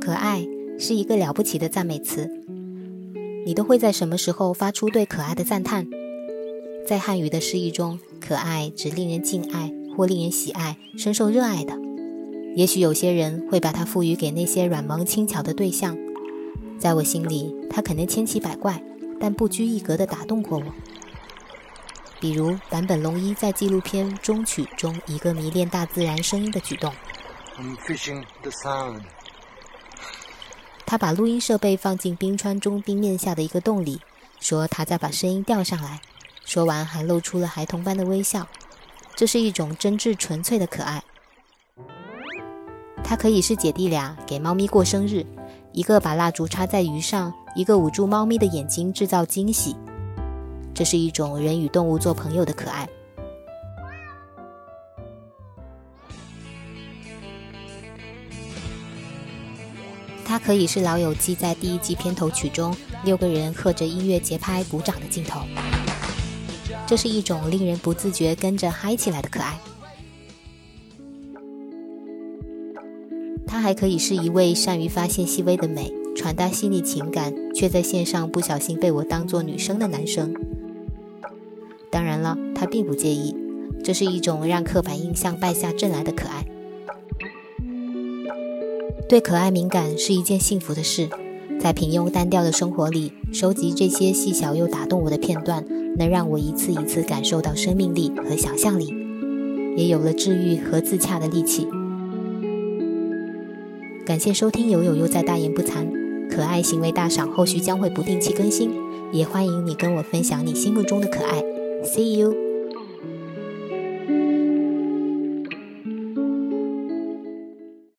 可爱是一个了不起的赞美词。你都会在什么时候发出对可爱的赞叹？在汉语的释义中，可爱指令人敬爱或令人喜爱、深受热爱的。也许有些人会把它赋予给那些软萌轻巧的对象，在我心里，它可能千奇百怪，但不拘一格地打动过我。比如坂本龙一在纪录片《中曲》中一个迷恋大自然声音的举动。他把录音设备放进冰川中冰面下的一个洞里，说他在把声音调上来。说完还露出了孩童般的微笑。这是一种真挚纯粹的可爱。它可以是姐弟俩给猫咪过生日，一个把蜡烛插在鱼上，一个捂住猫咪的眼睛制造惊喜。这是一种人与动物做朋友的可爱。它可以是《老友记》在第一季片头曲中六个人和着音乐节拍鼓掌的镜头。这是一种令人不自觉跟着嗨起来的可爱。它还可以是一位善于发现细微的美、传达细腻情感，却在线上不小心被我当作女生的男生。当然了，他并不介意。这是一种让刻板印象败下阵来的可爱。对可爱敏感是一件幸福的事，在平庸单调的生活里，收集这些细小又打动我的片段，能让我一次一次感受到生命力和想象力，也有了治愈和自洽的力气。感谢收听《友友又在大言不惭》，可爱行为大赏后续将会不定期更新，也欢迎你跟我分享你心目中的可爱。See you。